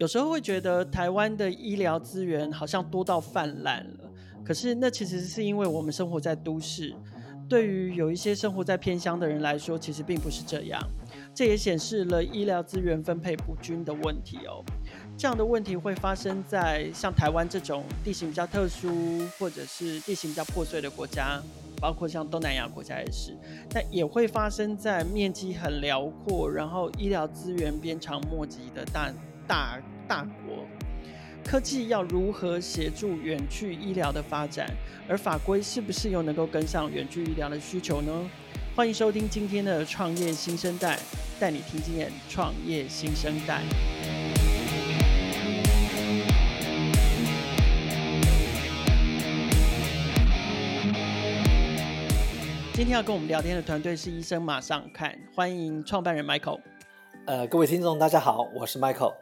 有时候会觉得台湾的医疗资源好像多到泛滥了，可是那其实是因为我们生活在都市，对于有一些生活在偏乡的人来说，其实并不是这样。这也显示了医疗资源分配不均的问题哦。这样的问题会发生在像台湾这种地形比较特殊，或者是地形比较破碎的国家，包括像东南亚国家也是。但也会发生在面积很辽阔，然后医疗资源鞭长莫及的大大大国。科技要如何协助远距医疗的发展？而法规是不是又能够跟上远距医疗的需求呢？欢迎收听今天的创业新生代，带你听见创业新生代。今天要跟我们聊天的团队是医生马上看，欢迎创办人 Michael。呃，各位听众大家好，我是 Michael。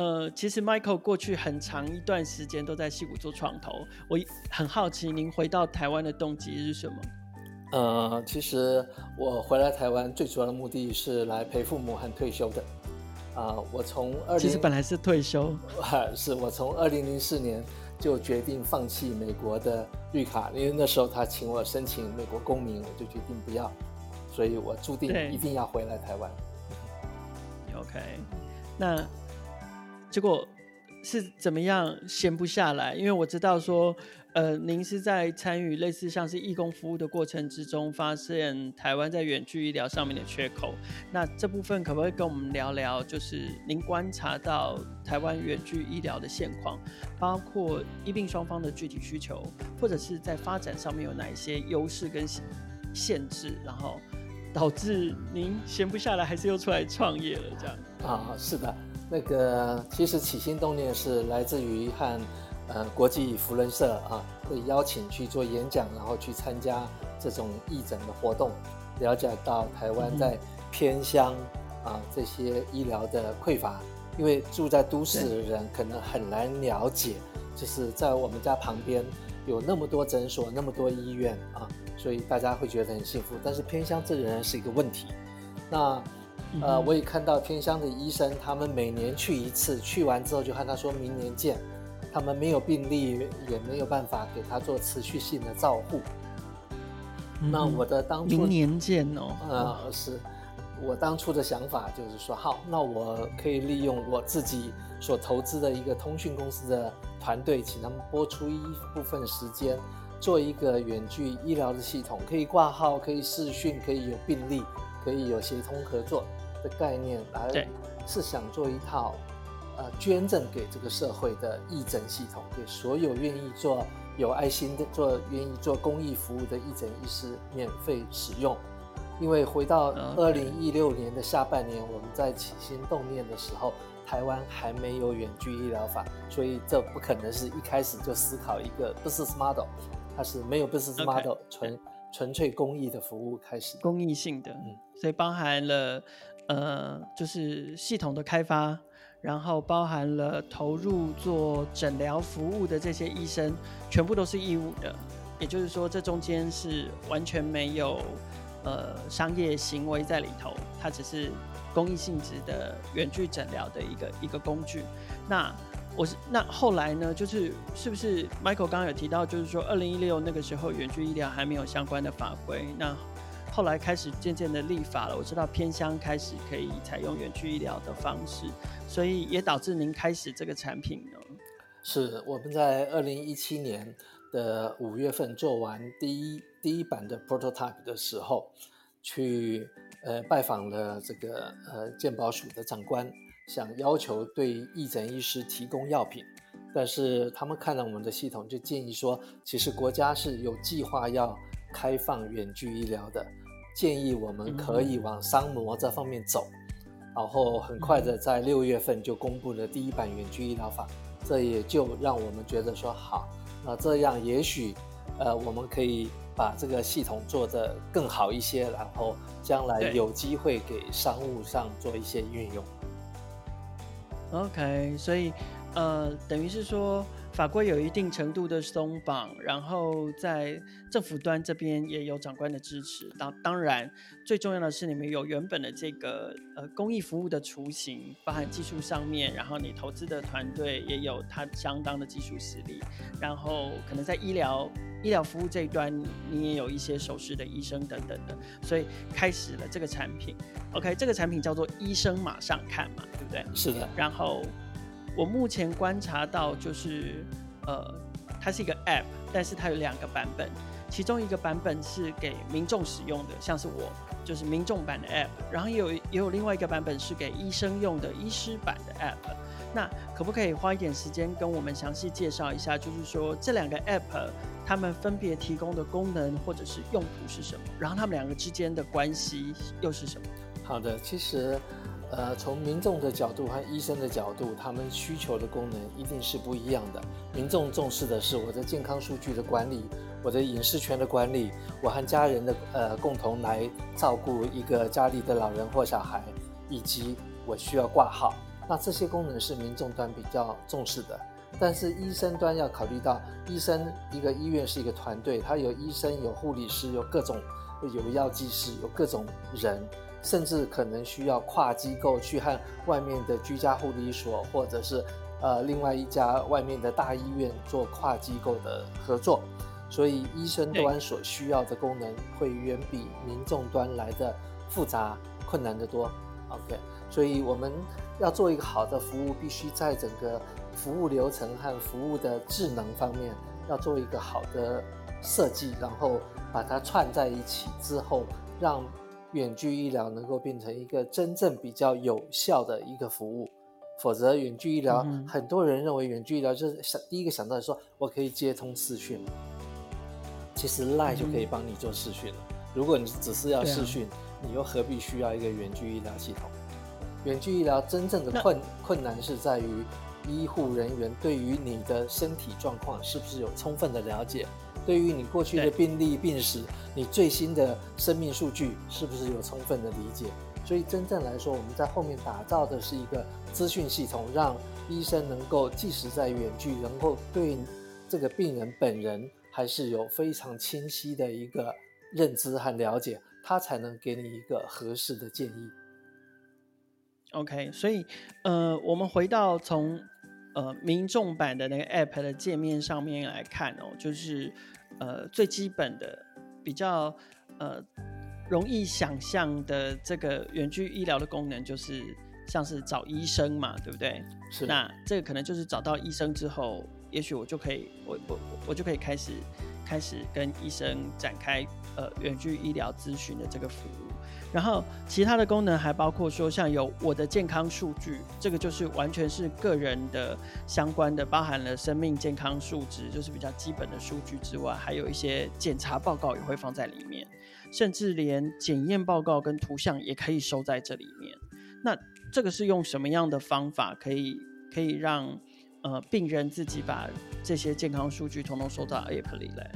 呃，其实 Michael 过去很长一段时间都在戏谷做创投，我很好奇您回到台湾的动机是什么？呃，其实我回来台湾最主要的目的是来陪父母和退休的。啊、呃，我从二零其实本来是退休，是我从二零零四年就决定放弃美国的绿卡，因为那时候他请我申请美国公民，我就决定不要，所以我注定一定要回来台湾。OK，那结果是怎么样闲不下来？因为我知道说，呃，您是在参与类似像是义工服务的过程之中，发现台湾在远距医疗上面的缺口。那这部分可不可以跟我们聊聊？就是您观察到台湾远距医疗的现况，包括医病双方的具体需求，或者是在发展上面有哪一些优势跟限制，然后导致您闲不下来，还是又出来创业了？这样啊，是的，那个其实起心动念是来自于和。呃，国际扶轮社啊，会邀请去做演讲，然后去参加这种义诊的活动，了解到台湾在偏乡啊这些医疗的匮乏。因为住在都市的人可能很难了解，就是在我们家旁边有那么多诊所，那么多医院啊，所以大家会觉得很幸福。但是偏乡这仍然是一个问题。那呃，我也看到偏乡的医生，他们每年去一次，去完之后就和他说明年见。他们没有病例，也没有办法给他做持续性的照护。嗯、那我的当初明年见哦，呃，是我当初的想法就是说，好，那我可以利用我自己所投资的一个通讯公司的团队，请他们拨出一部分时间，做一个远距医疗的系统，可以挂号，可以视讯，可以有病例，可以有协同合作的概念来，是想做一套。呃，捐赠给这个社会的义诊系统，给所有愿意做有爱心的、做愿意做公益服务的义诊医师免费使用。因为回到二零一六年的下半年，我们在起心动念的时候，台湾还没有远距医疗法，所以这不可能是一开始就思考一个 business model，它是没有 business model，纯纯粹公益的服务开始，公益性的，嗯，所以包含了呃，就是系统的开发。然后包含了投入做诊疗服务的这些医生，全部都是义务的，也就是说，这中间是完全没有呃商业行为在里头，它只是公益性质的远距诊疗的一个一个工具。那我是那后来呢，就是是不是 Michael 刚刚有提到，就是说二零一六那个时候远距医疗还没有相关的法规，那。后来开始渐渐的立法了，我知道偏乡开始可以采用远距医疗的方式，所以也导致您开始这个产品呢。是我们在二零一七年的五月份做完第一第一版的 prototype 的时候，去呃拜访了这个呃健保署的长官，想要求对义诊医师提供药品，但是他们看了我们的系统，就建议说，其实国家是有计划要开放远距医疗的。建议我们可以往商模这方面走，然后很快的在六月份就公布了第一版远距医疗法，这也就让我们觉得说好，那这样也许，呃，我们可以把这个系统做得更好一些，然后将来有机会给商务上做一些运用。OK，所以呃，等于是说。法规有一定程度的松绑，然后在政府端这边也有长官的支持。当当然，最重要的是你们有原本的这个呃公益服务的雏形，包含技术上面，然后你投资的团队也有它相当的技术实力，然后可能在医疗医疗服务这一端，你也有一些熟识的医生等等的，所以开始了这个产品。OK，这个产品叫做医生马上看嘛，对不对？是的。然后。我目前观察到，就是，呃，它是一个 App，但是它有两个版本，其中一个版本是给民众使用的，像是我，就是民众版的 App，然后也有也有另外一个版本是给医生用的医师版的 App。那可不可以花一点时间跟我们详细介绍一下，就是说这两个 App 它们分别提供的功能或者是用途是什么？然后它们两个之间的关系又是什么？好的，其实。呃，从民众的角度和医生的角度，他们需求的功能一定是不一样的。民众重视的是我的健康数据的管理，我的隐私权的管理，我和家人的呃共同来照顾一个家里的老人或小孩，以及我需要挂号。那这些功能是民众端比较重视的。但是医生端要考虑到，医生一个医院是一个团队，它有医生、有护理师、有各种有药剂师、有各种人。甚至可能需要跨机构去和外面的居家护理所，或者是呃另外一家外面的大医院做跨机构的合作，所以医生端所需要的功能会远比民众端来的复杂困难得多。OK，所以我们要做一个好的服务，必须在整个服务流程和服务的智能方面要做一个好的设计，然后把它串在一起之后让。远距医疗能够变成一个真正比较有效的一个服务，否则远距医疗，嗯、很多人认为远距医疗就是想第一个想到的说，我可以接通视讯，其实 LINE 就可以帮你做视讯了。嗯、如果你只是要视讯，啊、你又何必需要一个远距医疗系统？远距医疗真正的困那困难是在于医护人员对于你的身体状况是不是有充分的了解。对于你过去的病例、病史，你最新的生命数据是不是有充分的理解？所以真正来说，我们在后面打造的是一个资讯系统，让医生能够即使在远距，能够对这个病人本人还是有非常清晰的一个认知和了解，他才能给你一个合适的建议。OK，所以呃，我们回到从。呃，民众版的那个 App 的界面上面来看哦，就是呃最基本的、比较呃容易想象的这个远距医疗的功能，就是像是找医生嘛，对不对？是。那这个可能就是找到医生之后，也许我就可以，我我我就可以开始开始跟医生展开呃远距医疗咨询的这个服务。然后其他的功能还包括说，像有我的健康数据，这个就是完全是个人的相关的，包含了生命健康数值，就是比较基本的数据之外，还有一些检查报告也会放在里面，甚至连检验报告跟图像也可以收在这里面。那这个是用什么样的方法可以可以让呃病人自己把这些健康数据统统收到 App 里来？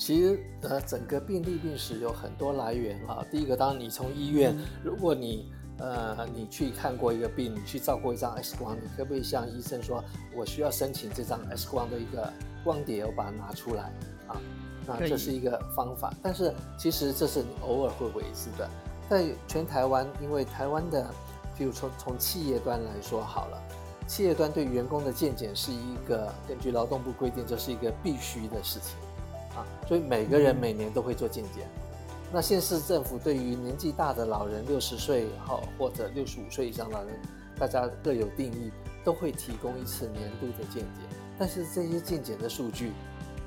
其实，呃，整个病历病史有很多来源啊。第一个，当你从医院，嗯、如果你，呃，你去看过一个病，你去照过一张 X 光，你可不可以向医生说，我需要申请这张 X 光的一个光碟，我把它拿出来啊？那这是一个方法。但是，其实这是你偶尔会为之的。在全台湾，因为台湾的，比如说从企业端来说好了，企业端对员工的健检是一个根据劳动部规定，这是一个必须的事情。所以每个人每年都会做健检。那县市政府对于年纪大的老人，六十岁后或者六十五岁以上老人，大家各有定义，都会提供一次年度的健检。但是这些健检的数据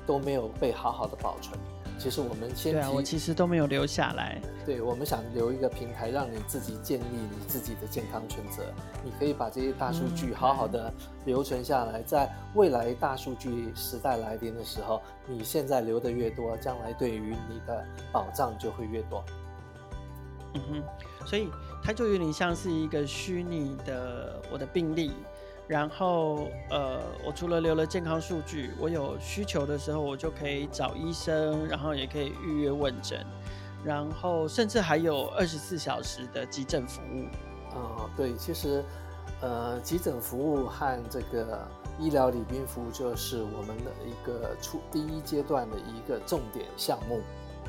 都没有被好好的保存。其实我们先对啊，我其实都没有留下来。对，我们想留一个平台，让你自己建立你自己的健康存折。你可以把这些大数据好好的留存下来，在未来大数据时代来临的时候，你现在留的越多，将来对于你的保障就会越多。嗯哼，所以它就有点像是一个虚拟的我的病历。然后，呃，我除了留了健康数据，我有需求的时候，我就可以找医生，然后也可以预约问诊，然后甚至还有二十四小时的急诊服务。啊、对，其实，呃，急诊服务和这个医疗礼宾服务就是我们的一个初第一阶段的一个重点项目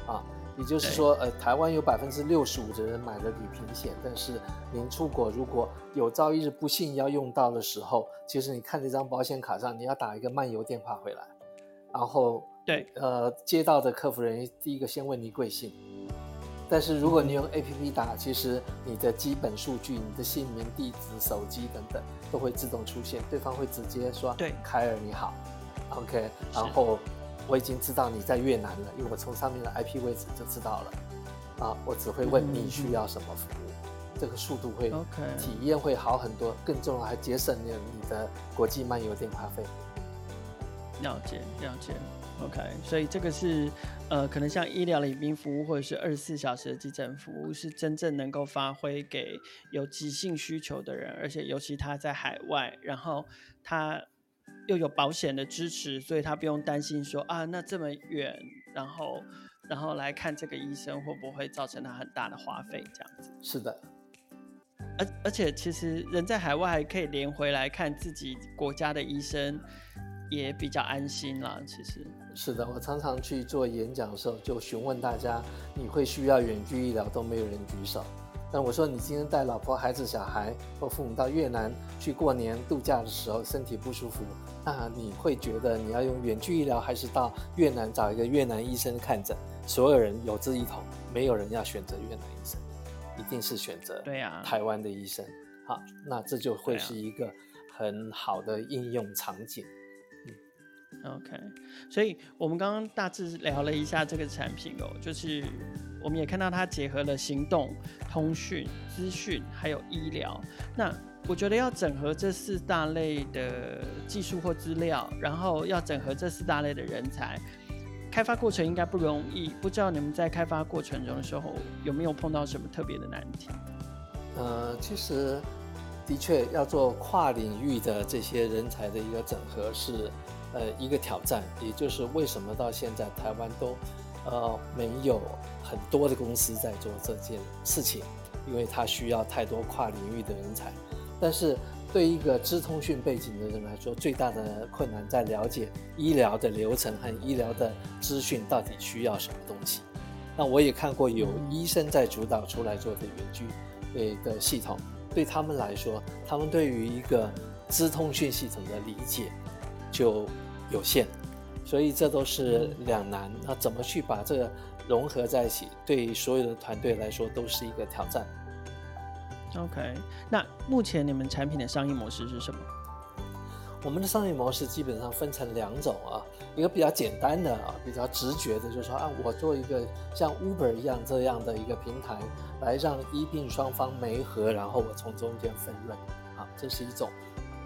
啊。也就是说，呃，台湾有百分之六十五的人买了旅平险，但是您出国如果有朝一日不幸要用到的时候，其实你看这张保险卡上，你要打一个漫游电话回来，然后对，呃，接到的客服人员第一个先问你贵姓，但是如果你用 APP 打，其实你的基本数据、你的姓名、地址、手机等等都会自动出现，对方会直接说，对，凯尔你好，OK，然后。我已经知道你在越南了，因为我从上面的 IP 位置就知道了。啊，我只会问你需要什么服务，这个速度会.体验会好很多，更重要还节省了你的国际漫游电话费。了解，了解。OK，所以这个是呃，可能像医疗礼宾服务或者是二十四小时的急诊服务，是真正能够发挥给有急性需求的人，而且尤其他在海外，然后他。又有保险的支持，所以他不用担心说啊，那这么远，然后然后来看这个医生会不会造成他很大的花费？这样子。是的，而而且其实人在海外还可以连回来看自己国家的医生，也比较安心啦。其实是的，我常常去做演讲的时候，就询问大家，你会需要远距医疗，都没有人举手。但我说，你今天带老婆、孩子、小孩或父母到越南去过年度假的时候，身体不舒服，那你会觉得你要用远距医疗，还是到越南找一个越南医生看诊？所有人有志一同，没有人要选择越南医生，一定是选择对呀台湾的医生。好，那这就会是一个很好的应用场景。OK，所以我们刚刚大致聊了一下这个产品哦，就是我们也看到它结合了行动、通讯、资讯还有医疗。那我觉得要整合这四大类的技术或资料，然后要整合这四大类的人才，开发过程应该不容易。不知道你们在开发过程中的时候有没有碰到什么特别的难题？呃，其实的确要做跨领域的这些人才的一个整合是。呃，一个挑战，也就是为什么到现在台湾都，呃，没有很多的公司在做这件事情，因为它需要太多跨领域的人才。但是对一个资通讯背景的人来说，最大的困难在了解医疗的流程和医疗的资讯到底需要什么东西。那我也看过有医生在主导出来做的远距呃的系统，对他们来说，他们对于一个资通讯系统的理解就。有限，所以这都是两难。那怎么去把这个融合在一起，对所有的团队来说都是一个挑战。OK，那目前你们产品的商业模式是什么？我们的商业模式基本上分成两种啊，一个比较简单的啊，比较直觉的，就是说啊，我做一个像 Uber 一样这样的一个平台，来让医病双方媒合，然后我从中间分润啊，这是一种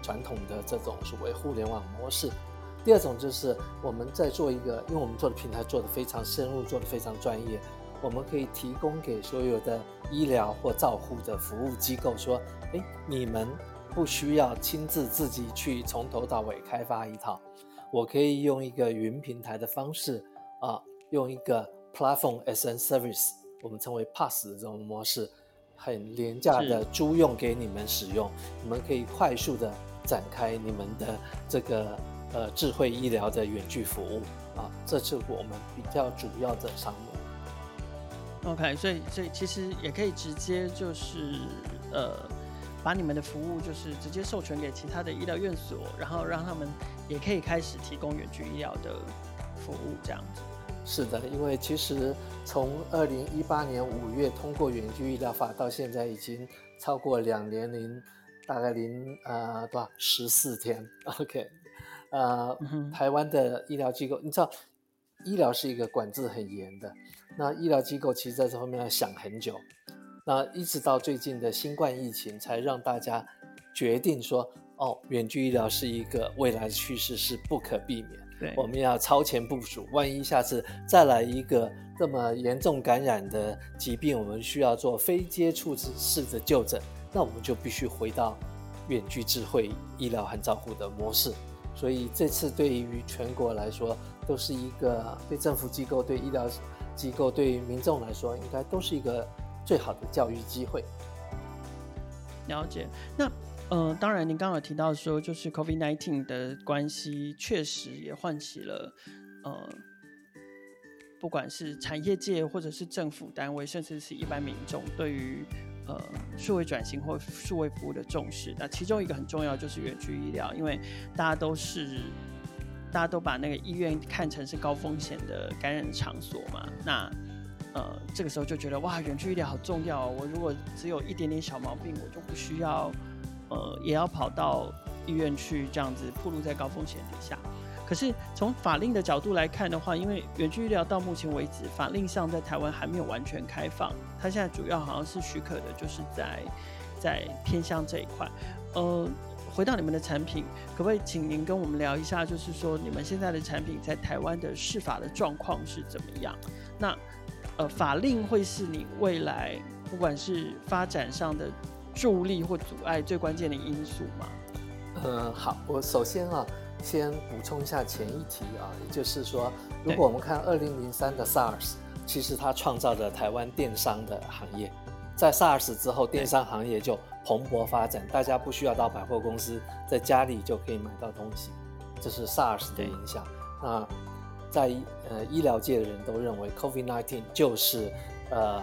传统的这种所谓互联网模式。第二种就是我们在做一个，因为我们做的平台做得非常深入，做得非常专业，我们可以提供给所有的医疗或照护的服务机构说，哎，你们不需要亲自自己去从头到尾开发一套，我可以用一个云平台的方式啊，用一个 Platform as a Service，我们称为 PaaS 的这种模式，很廉价的租用给你们使用，你们可以快速的展开你们的这个。呃，智慧医疗的远距服务啊，这是我们比较主要的项目。OK，所以所以其实也可以直接就是呃，把你们的服务就是直接授权给其他的医疗院所，然后让他们也可以开始提供远距医疗的服务，这样子。是的，因为其实从二零一八年五月通过远距医疗法到现在已经超过两年零大概零呃多少十四天，OK。呃，台湾的医疗机构，你知道，医疗是一个管制很严的。那医疗机构其实在这方面要想很久。那一直到最近的新冠疫情，才让大家决定说，哦，远距医疗是一个未来的趋势，是不可避免。对，我们要超前部署。万一下次再来一个这么严重感染的疾病，我们需要做非接触式的就诊，那我们就必须回到远距智慧医疗和照护的模式。所以这次对于全国来说，都是一个对政府机构、对医疗机构、对民众来说，应该都是一个最好的教育机会。了解。那嗯、呃，当然您刚刚有提到说，就是 COVID-19 的关系，确实也唤起了呃，不管是产业界或者是政府单位，甚至是一般民众对于呃数位转型或数位服务的重视。那其中一个很重要就是远距医疗，因为大家都是。大家都把那个医院看成是高风险的感染场所嘛，那呃这个时候就觉得哇，远距医疗好重要哦。我如果只有一点点小毛病，我就不需要呃也要跑到医院去这样子暴露在高风险底下。可是从法令的角度来看的话，因为远距医疗到目前为止法令上在台湾还没有完全开放，它现在主要好像是许可的就是在在偏向这一块，呃。回到你们的产品，可不可以请您跟我们聊一下？就是说，你们现在的产品在台湾的释法的状况是怎么样？那呃，法令会是你未来不管是发展上的助力或阻碍最关键的因素吗？呃，好，我首先啊，先补充一下前一题啊，也就是说，如果我们看二零零三的 SARS，其实它创造了台湾电商的行业，在 SARS 之后，电商行业就蓬勃发展，大家不需要到百货公司，在家里就可以买到东西，这是 SARS 的影响。那在呃医疗界的人都认为，COVID-19 就是呃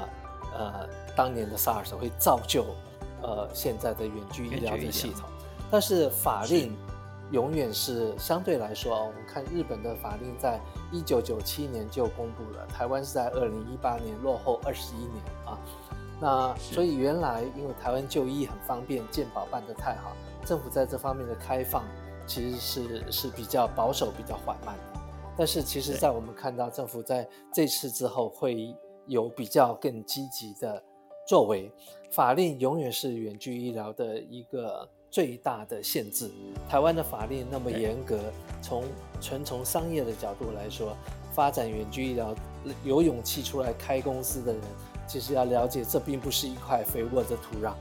呃当年的 SARS 会造就呃现在的远距医疗的系统。但是法令永远是相对来说，我们看日本的法令在一九九七年就公布了，台湾是在二零一八年，落后二十一年啊。那所以原来因为台湾就医很方便，健保办得太好，政府在这方面的开放其实是是比较保守、比较缓慢的。但是其实，在我们看到政府在这次之后会有比较更积极的作为，法令永远是远距医疗的一个最大的限制。台湾的法令那么严格，从纯从商业的角度来说，发展远距医疗有勇气出来开公司的人。其实要了解，这并不是一块肥沃的土壤，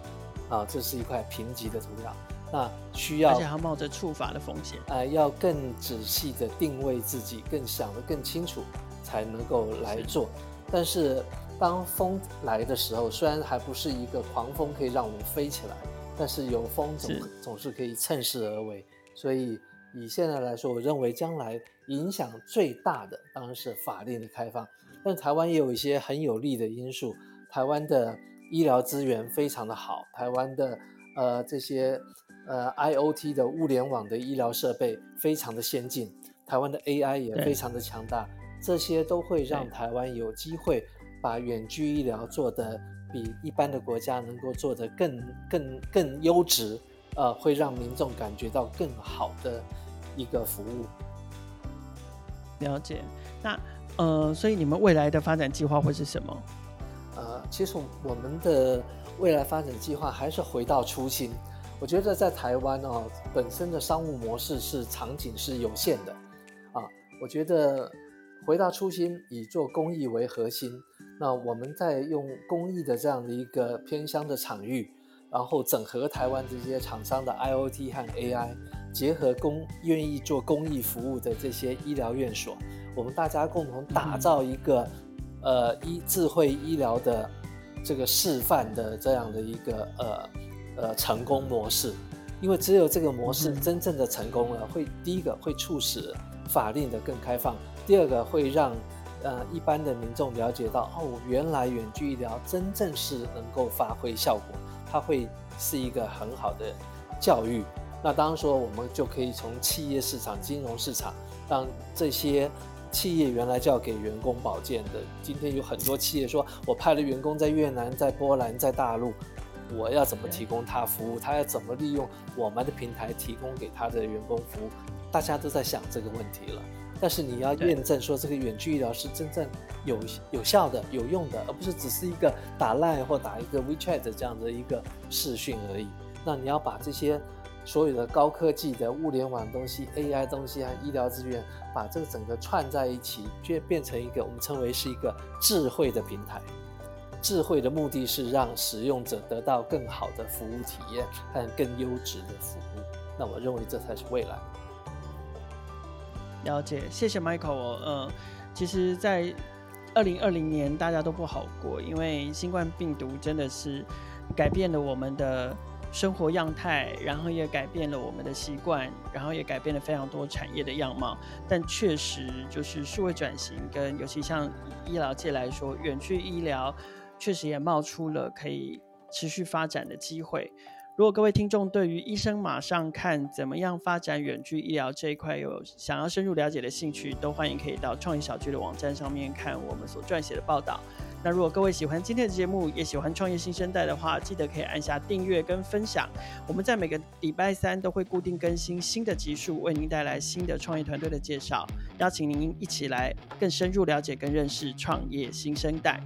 啊，这是一块贫瘠的土壤。那需要，而且还冒着触法的风险。哎、呃，要更仔细的定位自己，更想得更清楚，才能够来做。是。但是当风来的时候，虽然还不是一个狂风可以让我们飞起来，但是有风总是总是可以趁势而为。所以以现在来说，我认为将来影响最大的当然是法令的开放。但台湾也有一些很有利的因素，台湾的医疗资源非常的好，台湾的呃这些呃 IoT 的物联网的医疗设备非常的先进，台湾的 AI 也非常的强大，这些都会让台湾有机会把远距医疗做得比一般的国家能够做得更更更优质，呃，会让民众感觉到更好的一个服务。了解，那。呃，所以你们未来的发展计划会是什么？呃，其实我们的未来发展计划还是回到初心。我觉得在台湾哦，本身的商务模式是场景是有限的啊。我觉得回到初心，以做公益为核心。那我们在用公益的这样的一个偏乡的场域，然后整合台湾这些厂商的 IoT 和 AI，结合公愿意做公益服务的这些医疗院所。我们大家共同打造一个，嗯、呃，医智慧医疗的这个示范的这样的一个呃呃成功模式，因为只有这个模式真正的成功了，会第一个会促使法令的更开放，第二个会让呃一般的民众了解到，哦，原来远距医疗真正是能够发挥效果，它会是一个很好的教育。那当然说，我们就可以从企业市场、金融市场让这些。企业原来就要给员工保健的，今天有很多企业说，我派了员工在越南、在波兰、在大陆，我要怎么提供他服务？他要怎么利用我们的平台提供给他的员工服务？大家都在想这个问题了。但是你要验证说这个远距医疗是真正有有效的、有用的，而不是只是一个打 LINE 或打一个 WeChat 这样的一个视讯而已。那你要把这些。所有的高科技的物联网东西、AI 东西啊医疗资源，把这个整个串在一起，就变成一个我们称为是一个智慧的平台。智慧的目的是让使用者得到更好的服务体验和更优质的服务。那我认为这才是未来。了解，谢谢 Michael。嗯，其实，在二零二零年大家都不好过，因为新冠病毒真的是改变了我们的。生活样态，然后也改变了我们的习惯，然后也改变了非常多产业的样貌。但确实就是数位转型，跟尤其像医疗界来说，远距医疗确实也冒出了可以持续发展的机会。如果各位听众对于医生马上看怎么样发展远距医疗这一块有想要深入了解的兴趣，都欢迎可以到创意小聚的网站上面看我们所撰写的报道。那如果各位喜欢今天的节目，也喜欢创业新生代的话，记得可以按下订阅跟分享。我们在每个礼拜三都会固定更新新的集数，为您带来新的创业团队的介绍，邀请您一起来更深入了解跟认识创业新生代。